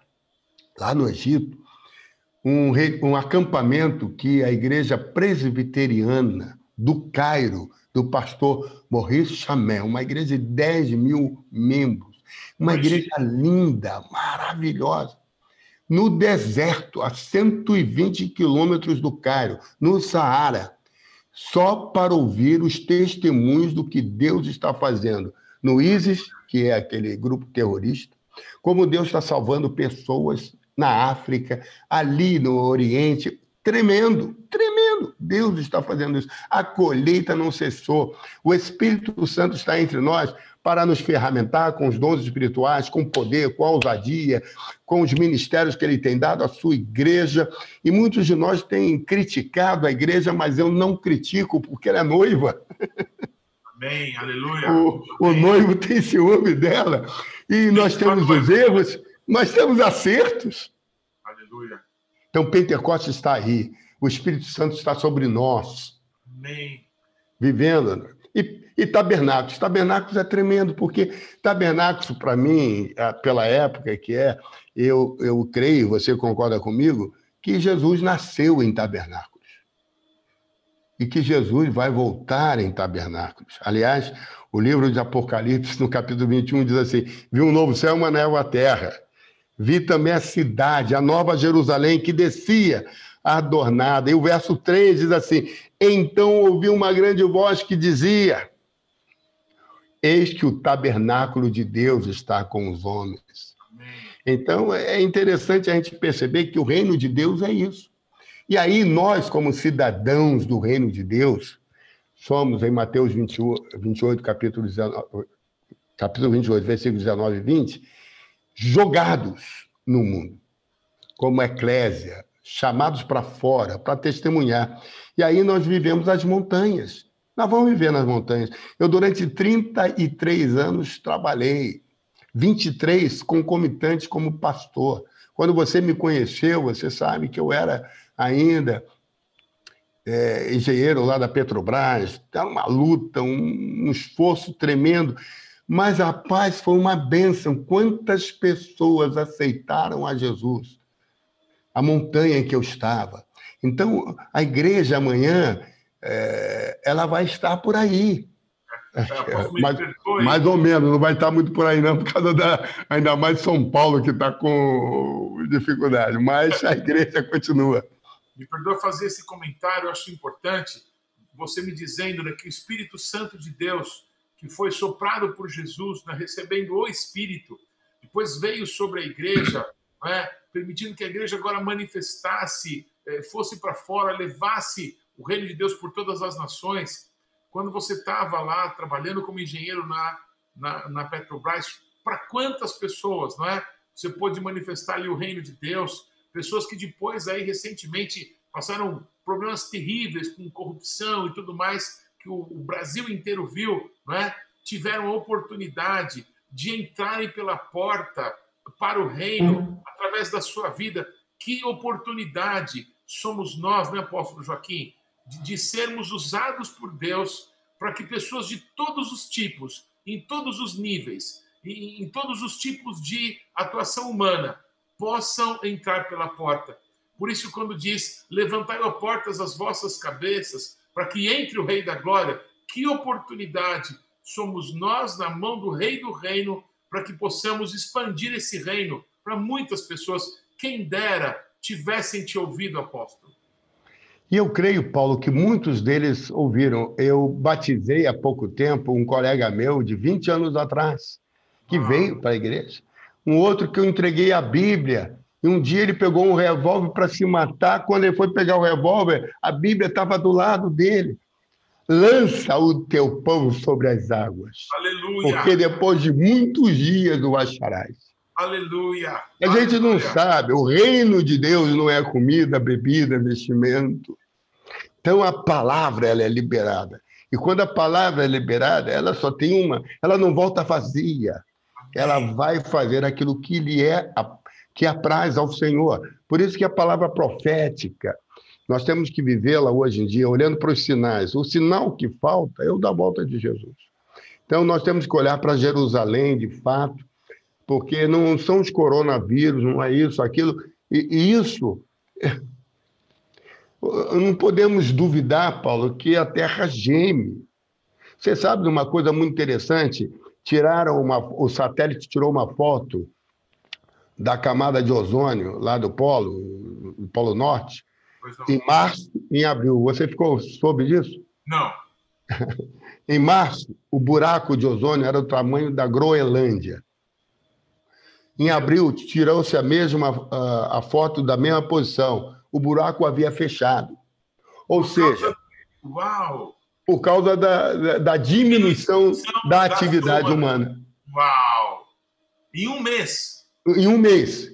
lá no Egito, um, um acampamento que a igreja presbiteriana do Cairo, do pastor Maurice Chamel, uma igreja de 10 mil membros, uma igreja linda, maravilhosa, no deserto, a 120 quilômetros do Cairo, no Saara, só para ouvir os testemunhos do que Deus está fazendo no ISIS, que é aquele grupo terrorista, como Deus está salvando pessoas na África, ali no Oriente. Tremendo, tremendo. Deus está fazendo isso. A colheita não cessou. O Espírito Santo está entre nós para nos ferramentar com os dons espirituais, com poder, com ousadia, com os ministérios que ele tem dado à sua igreja. E muitos de nós têm criticado a igreja, mas eu não critico porque ela é noiva. Amém, aleluia. O, o noivo tem ciúme dela. E nós temos os erros, mas temos acertos. Aleluia. Então, Pentecostes está aí. O Espírito Santo está sobre nós. Amém. Vivendo. E, e tabernáculos. Tabernáculos é tremendo, porque tabernáculos, para mim, pela época que é, eu, eu creio, você concorda comigo, que Jesus nasceu em tabernáculos e que Jesus vai voltar em tabernáculos. Aliás, o livro de Apocalipse, no capítulo 21, diz assim: Vi um novo céu e uma nova terra. Vi também a cidade, a nova Jerusalém, que descia adornada. E o verso 3 diz assim: Então ouvi uma grande voz que dizia: Eis que o tabernáculo de Deus está com os homens. Então é interessante a gente perceber que o reino de Deus é isso. E aí, nós, como cidadãos do reino de Deus, somos, em Mateus 28, 28 capítulo, 19, capítulo 28, versículos 19 e 20, jogados no mundo, como eclésia, chamados para fora, para testemunhar. E aí nós vivemos as montanhas. Nós vamos viver nas montanhas. Eu, durante 33 anos, trabalhei, 23 concomitantes como pastor. Quando você me conheceu, você sabe que eu era ainda é, engenheiro lá da Petrobras, era uma luta, um, um esforço tremendo, mas a paz foi uma bênção. Quantas pessoas aceitaram a Jesus? A montanha em que eu estava. Então, a igreja amanhã, é, ela vai estar por aí. É, mais, mais, ou menos, não vai estar muito por aí, não, por causa da. Ainda mais São Paulo, que está com dificuldade, mas a igreja continua. Me perdoa fazer esse comentário, eu acho importante você me dizendo né, que o Espírito Santo de Deus, que foi soprado por Jesus, né, recebendo o Espírito, depois veio sobre a igreja, né, permitindo que a igreja agora manifestasse, eh, fosse para fora, levasse o reino de Deus por todas as nações. Quando você estava lá trabalhando como engenheiro na, na, na Petrobras, para quantas pessoas, não é? Você pôde manifestar ali o reino de Deus, pessoas que depois aí recentemente passaram problemas terríveis com corrupção e tudo mais que o, Brasil inteiro viu, não é? Tiveram a oportunidade de entrarem pela porta para o reino através da sua vida. Que oportunidade somos nós, né, apóstolo Joaquim, de, de sermos usados por Deus para que pessoas de todos os tipos, em todos os níveis, em, em todos os tipos de atuação humana, possam entrar pela porta. Por isso, quando diz: Levantai, ó portas, as vossas cabeças, para que entre o Rei da Glória, que oportunidade somos nós na mão do Rei do Reino para que possamos expandir esse reino para muitas pessoas. Quem dera tivessem te ouvido, apóstolo? E eu creio, Paulo, que muitos deles ouviram. Eu batizei há pouco tempo um colega meu de 20 anos atrás, que ah. veio para a igreja. Um outro que eu entreguei a Bíblia. E um dia ele pegou um revólver para se matar. Quando ele foi pegar o revólver, a Bíblia estava do lado dele. Lança o teu pão sobre as águas. Aleluia. Porque depois de muitos dias o acharás. Aleluia. A gente Aleluia. não sabe, o reino de Deus não é comida, bebida, vestimento. Então a palavra ela é liberada. E quando a palavra é liberada, ela só tem uma, ela não volta vazia. Ela vai fazer aquilo que lhe é que apraz ao Senhor. Por isso que a palavra profética, nós temos que vivê-la hoje em dia, olhando para os sinais. O sinal que falta é o da volta de Jesus. Então, nós temos que olhar para Jerusalém, de fato, porque não são os coronavírus, não é isso, aquilo. E, e isso. Não podemos duvidar, Paulo, que a Terra geme. Você sabe de uma coisa muito interessante? Tiraram uma, o satélite tirou uma foto da camada de ozônio lá do Polo, do Polo Norte, em março em abril. Você ficou soube disso? Não. em março, o buraco de ozônio era do tamanho da Groenlândia. Em abril, tirou-se a mesma a, a foto da mesma posição. O buraco havia fechado. Ou seja, Uau! Por causa da, da, da diminuição da atividade humana. Uau! Em um mês. Em um mês.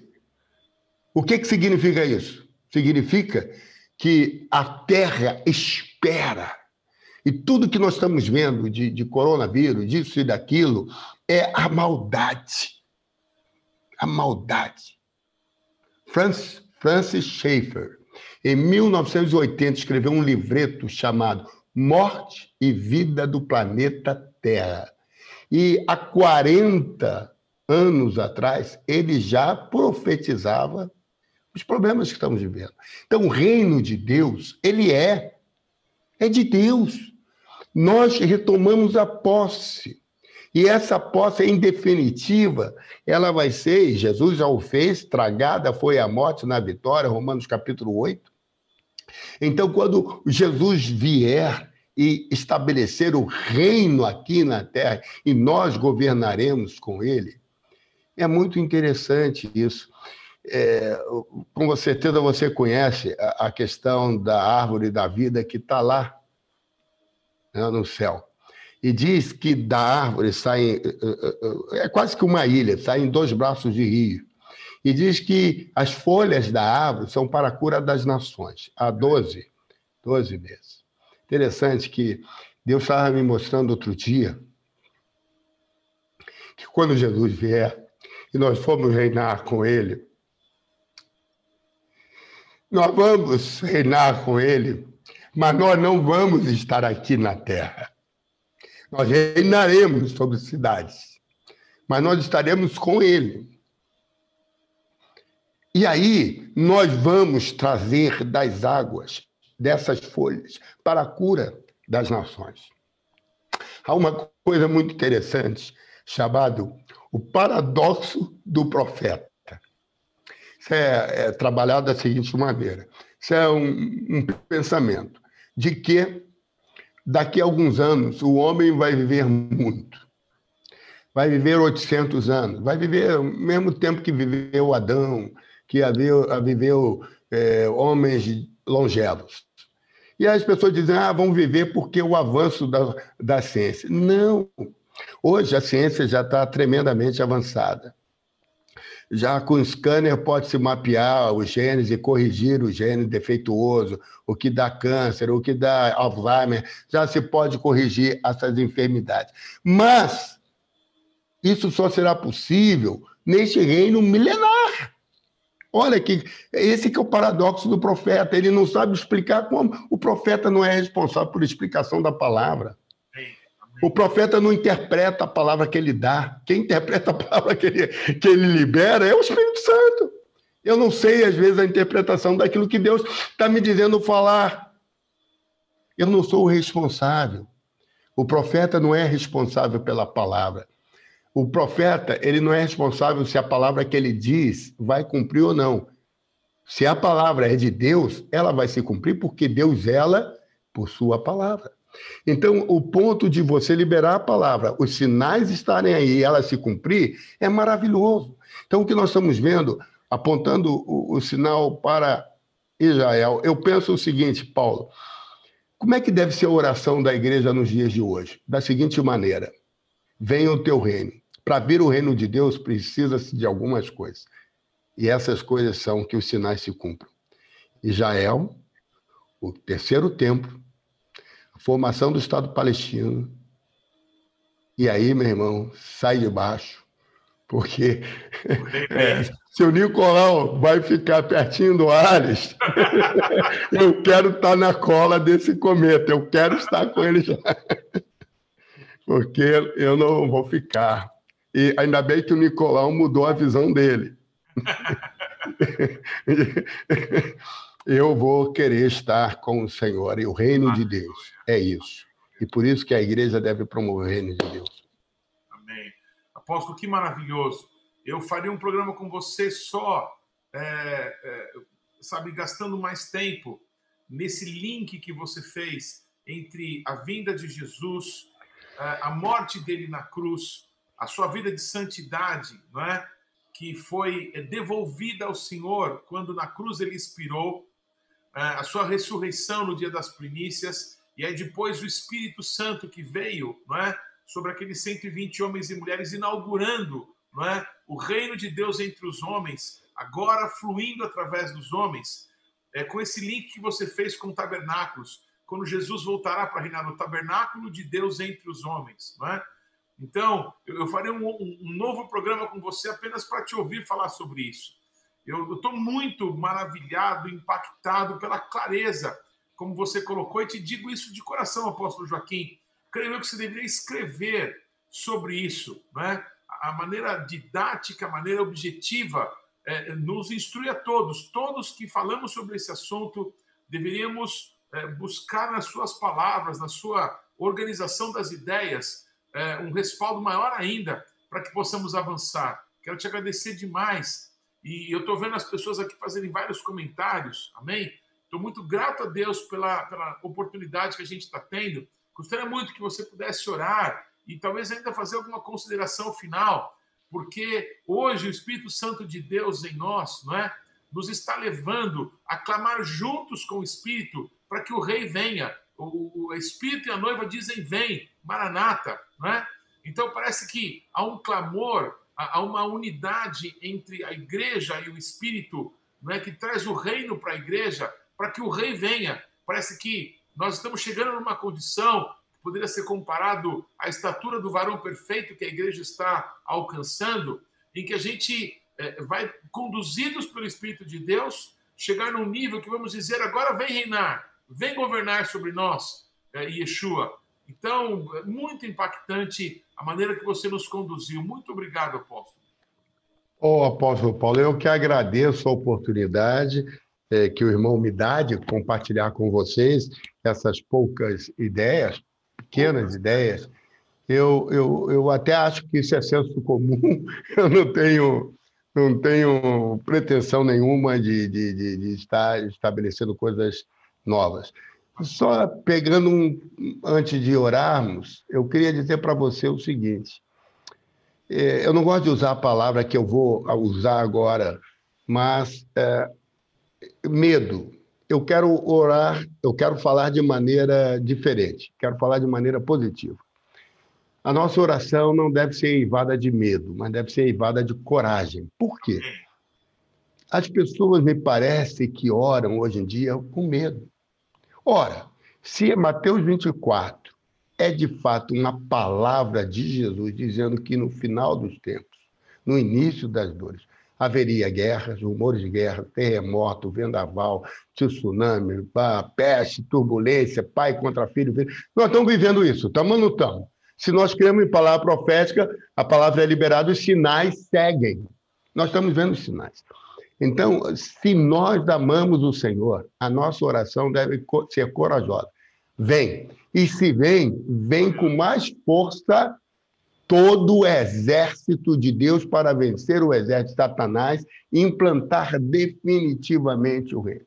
O que, que significa isso? significa que a Terra espera. E tudo que nós estamos vendo de, de coronavírus, disso e daquilo, é a maldade. A maldade. Francis, Francis Schaeffer, em 1980, escreveu um livreto chamado Morte e Vida do Planeta Terra. E há 40 anos atrás, ele já profetizava os problemas que estamos vivendo. Então, o reino de Deus, ele é, é de Deus. Nós retomamos a posse. E essa posse, em definitiva, ela vai ser, Jesus já o fez, tragada foi a morte na vitória, Romanos capítulo 8. Então, quando Jesus vier e estabelecer o reino aqui na terra e nós governaremos com ele, é muito interessante isso. É, com certeza você conhece a, a, questão da árvore da vida que está lá né, no céu. E diz que da árvore saem. É, é, é quase que uma ilha, saem dois braços de rio. E diz que as folhas da árvore são para a cura das nações, há 12, 12 meses. Interessante que Deus estava me mostrando outro dia que quando Jesus vier e nós formos reinar com ele, nós vamos reinar com ele, mas nós não vamos estar aqui na terra. Nós reinaremos sobre cidades, mas nós estaremos com ele. E aí nós vamos trazer das águas, dessas folhas, para a cura das nações. Há uma coisa muito interessante chamado o paradoxo do profeta. Isso é, é trabalhado da seguinte maneira: isso é um, um pensamento de que daqui a alguns anos o homem vai viver muito. Vai viver 800 anos, vai viver o mesmo tempo que viveu Adão, que viveu é, homens longevos. E as pessoas dizem, ah, vão viver porque o avanço da, da ciência. Não. Hoje a ciência já está tremendamente avançada. Já com scanner pode-se mapear os genes e corrigir o gene defeituoso, o que dá câncer, o que dá Alzheimer, já se pode corrigir essas enfermidades. Mas isso só será possível neste reino milenar. Olha que esse que é o paradoxo do profeta, ele não sabe explicar como o profeta não é responsável por explicação da palavra. O profeta não interpreta a palavra que ele dá. Quem interpreta a palavra que ele, que ele libera é o Espírito Santo. Eu não sei, às vezes, a interpretação daquilo que Deus está me dizendo falar. Eu não sou o responsável. O profeta não é responsável pela palavra. O profeta, ele não é responsável se a palavra que ele diz vai cumprir ou não. Se a palavra é de Deus, ela vai se cumprir porque Deus ela por sua palavra. Então, o ponto de você liberar a palavra, os sinais estarem aí e ela se cumprir, é maravilhoso. Então, o que nós estamos vendo, apontando o, o sinal para Israel, eu penso o seguinte, Paulo, como é que deve ser a oração da igreja nos dias de hoje? Da seguinte maneira: venha o teu reino. Para vir o reino de Deus, precisa-se de algumas coisas. E essas coisas são que os sinais se cumpram. Israel, o terceiro templo, a formação do Estado palestino. E aí, meu irmão, sai de baixo, porque é, se o Nicolau vai ficar pertinho do Ares, eu quero estar na cola desse cometa, eu quero estar com ele já. Porque eu não vou ficar. E ainda bem que o Nicolau mudou a visão dele. eu vou querer estar com o Senhor e o reino de Deus. É isso. E por isso que a igreja deve promover o reino de Deus. Amém. Apóstolo, que maravilhoso. Eu faria um programa com você só, é, é, sabe, gastando mais tempo nesse link que você fez entre a vinda de Jesus, é, a morte dele na cruz, a sua vida de santidade, não é? que foi devolvida ao Senhor quando na cruz ele expirou, é, a sua ressurreição no dia das primícias, e aí depois o Espírito Santo que veio não é, sobre aqueles 120 homens e mulheres, inaugurando não é, o reino de Deus entre os homens, agora fluindo através dos homens, é, com esse link que você fez com tabernáculos, quando Jesus voltará para reinar no tabernáculo de Deus entre os homens. Não é? Então, eu farei um, um novo programa com você apenas para te ouvir falar sobre isso. Eu estou muito maravilhado, impactado pela clareza, como você colocou, e te digo isso de coração, apóstolo Joaquim. Creio que você deveria escrever sobre isso, né? A maneira didática, a maneira objetiva, é, nos instrui a todos. Todos que falamos sobre esse assunto deveríamos é, buscar nas suas palavras, na sua organização das ideias, é, um respaldo maior ainda para que possamos avançar. Quero te agradecer demais. E eu estou vendo as pessoas aqui fazerem vários comentários, amém? Estou muito grato a Deus pela, pela oportunidade que a gente está tendo. Gostaria muito que você pudesse orar e talvez ainda fazer alguma consideração final, porque hoje o Espírito Santo de Deus em nós, não é? Nos está levando a clamar juntos com o Espírito para que o Rei venha, o, Espírito e a noiva dizem: Vem, Maranata. Não é? Então parece que há um clamor, há uma unidade entre a igreja e o Espírito não é? que traz o reino para a igreja, para que o rei venha. Parece que nós estamos chegando numa condição que poderia ser comparado à estatura do varão perfeito que a igreja está alcançando, em que a gente é, vai conduzidos pelo Espírito de Deus chegar num nível que vamos dizer agora vem reinar vem governar sobre nós, é, Yeshua. Então, é muito impactante a maneira que você nos conduziu. Muito obrigado, apóstolo. Ô, oh, apóstolo Paulo, eu que agradeço a oportunidade é, que o irmão me dá de compartilhar com vocês essas poucas ideias, pequenas ideias. Eu, eu, eu até acho que isso é senso comum, eu não tenho, não tenho pretensão nenhuma de, de, de, de estar estabelecendo coisas novas. Só pegando um, antes de orarmos, eu queria dizer para você o seguinte: é, eu não gosto de usar a palavra que eu vou usar agora, mas é, medo. Eu quero orar, eu quero falar de maneira diferente, quero falar de maneira positiva. A nossa oração não deve ser eivada de medo, mas deve ser eivada de coragem. Por quê? As pessoas me parece que oram hoje em dia com medo. Ora, se Mateus 24 é de fato uma palavra de Jesus dizendo que no final dos tempos, no início das dores, haveria guerras, rumores de guerra, terremoto, vendaval, tsunami, peste, turbulência, pai contra filho. Nós estamos vivendo isso, estamos ou não estamos? Se nós cremos em palavra profética, a palavra é liberada, os sinais seguem. Nós estamos vendo os sinais. Então, se nós amamos o Senhor, a nossa oração deve ser corajosa. Vem. E se vem, vem com mais força todo o exército de Deus para vencer o exército de Satanás e implantar definitivamente o reino.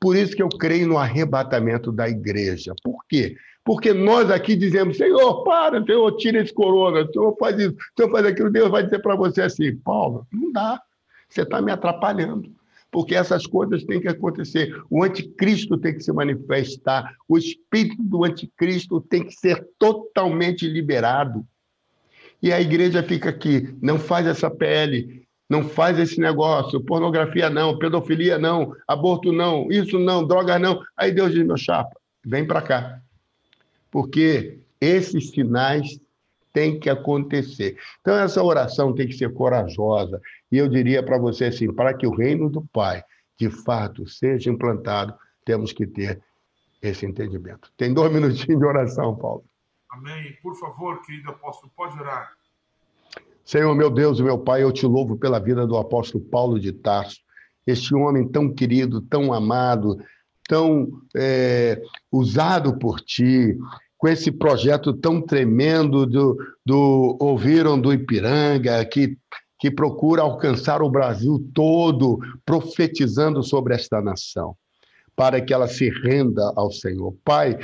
Por isso que eu creio no arrebatamento da igreja. Por quê? Porque nós aqui dizemos, Senhor, para, Senhor, tira esse corona, Senhor, faz isso, Senhor, faz aquilo. Deus vai dizer para você assim, Paulo, não dá, você está me atrapalhando. Porque essas coisas têm que acontecer. O anticristo tem que se manifestar, o espírito do anticristo tem que ser totalmente liberado. E a igreja fica aqui, não faz essa pele, não faz esse negócio, pornografia não, pedofilia não, aborto não, isso não, droga não. Aí Deus diz, meu chapa, vem para cá. Porque esses sinais têm que acontecer. Então, essa oração tem que ser corajosa. E eu diria para você assim: para que o reino do Pai, de fato, seja implantado, temos que ter esse entendimento. Tem dois minutinhos de oração, Paulo. Amém. Por favor, querido apóstolo, pode orar. Senhor, meu Deus e meu Pai, eu te louvo pela vida do apóstolo Paulo de Tarso, este homem tão querido, tão amado, tão é, usado por ti, com esse projeto tão tremendo do, do Ouviram do Ipiranga, que, que procura alcançar o Brasil todo, profetizando sobre esta nação, para que ela se renda ao Senhor. Pai,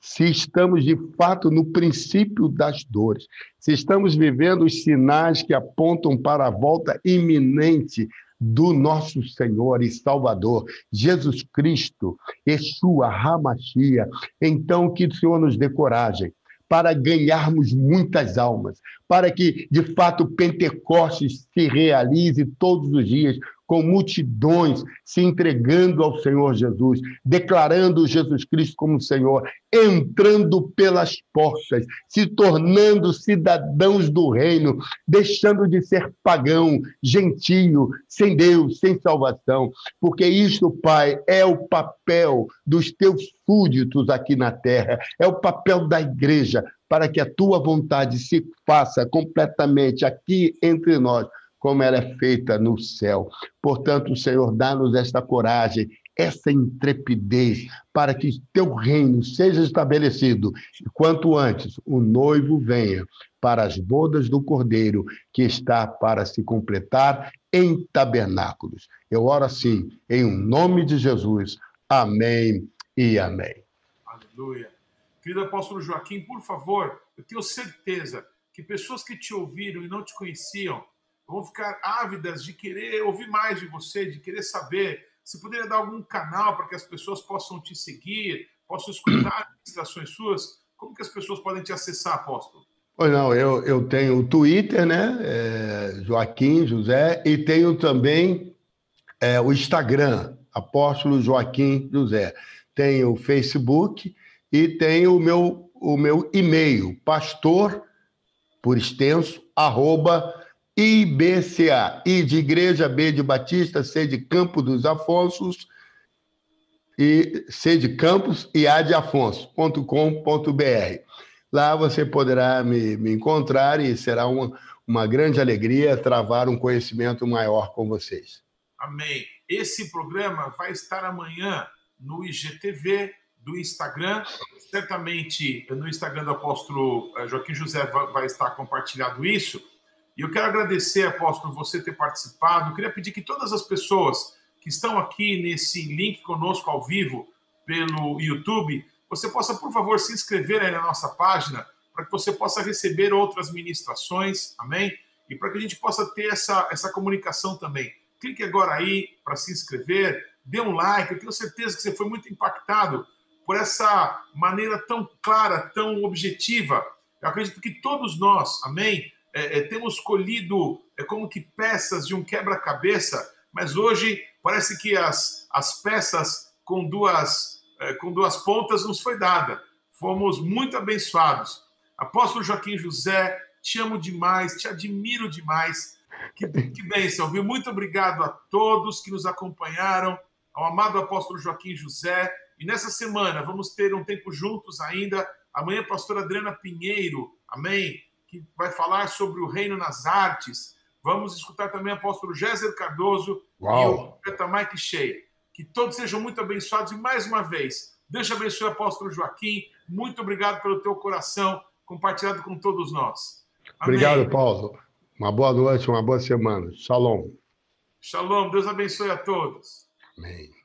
se estamos de fato no princípio das dores, se estamos vivendo os sinais que apontam para a volta iminente do nosso Senhor e Salvador, Jesus Cristo, Yeshua Hamashia, então que o Senhor nos dê coragem para ganharmos muitas almas, para que de fato Pentecostes se realize todos os dias com multidões se entregando ao Senhor Jesus, declarando Jesus Cristo como Senhor, entrando pelas portas, se tornando cidadãos do reino, deixando de ser pagão, gentio, sem Deus, sem salvação, porque isto, Pai, é o papel dos teus súditos aqui na terra, é o papel da igreja, para que a tua vontade se faça completamente aqui entre nós como ela é feita no céu. Portanto, Senhor, dá-nos esta coragem, essa intrepidez, para que teu reino seja estabelecido e quanto antes o noivo venha para as bodas do Cordeiro, que está para se completar em tabernáculos. Eu oro assim, em um nome de Jesus. Amém e amém. Aleluia. Querido apóstolo Joaquim, por favor, eu tenho certeza que pessoas que te ouviram e não te conheciam vão ficar ávidas de querer ouvir mais de você, de querer saber. Se poderia dar algum canal para que as pessoas possam te seguir, possam escutar ministrações suas, como que as pessoas podem te acessar, apóstolo? Pois não, eu, eu tenho o Twitter, né? É, Joaquim José, e tenho também é, o Instagram, Apóstolo Joaquim José. Tenho o Facebook e tenho o meu, o meu e-mail, pastor, por extenso, arroba IBCA, I de Igreja, B de Batista, C de Campo dos Afonsos, e C de Campos e A de Afonso.com.br. Lá você poderá me, me encontrar e será uma, uma grande alegria travar um conhecimento maior com vocês. Amém. Esse programa vai estar amanhã no IGTV do Instagram. Certamente no Instagram do apóstolo eh, Joaquim José vai estar compartilhado isso. E eu quero agradecer, apóstolo, você ter participado. Eu queria pedir que todas as pessoas que estão aqui nesse link conosco ao vivo pelo YouTube, você possa, por favor, se inscrever aí na nossa página para que você possa receber outras ministrações, amém? E para que a gente possa ter essa, essa comunicação também. Clique agora aí para se inscrever, dê um like, eu tenho certeza que você foi muito impactado por essa maneira tão clara, tão objetiva. Eu acredito que todos nós, amém, é, é, temos colhido é, como que peças de um quebra-cabeça, mas hoje parece que as, as peças com duas, é, com duas pontas nos foi dada. Fomos muito abençoados. Apóstolo Joaquim José, te amo demais, te admiro demais. Que, que bênção, viu? Muito obrigado a todos que nos acompanharam, ao amado apóstolo Joaquim José. E nessa semana vamos ter um tempo juntos ainda. Amanhã, pastora Adriana Pinheiro, amém? Que vai falar sobre o reino nas artes. Vamos escutar também o apóstolo Géser Cardoso Uau. e o profeta Mike Shea. Que todos sejam muito abençoados e mais uma vez, Deus te abençoe, apóstolo Joaquim. Muito obrigado pelo teu coração compartilhado com todos nós. Obrigado, Paulo. Uma boa noite, uma boa semana. Shalom. Shalom. Deus abençoe a todos. Amém.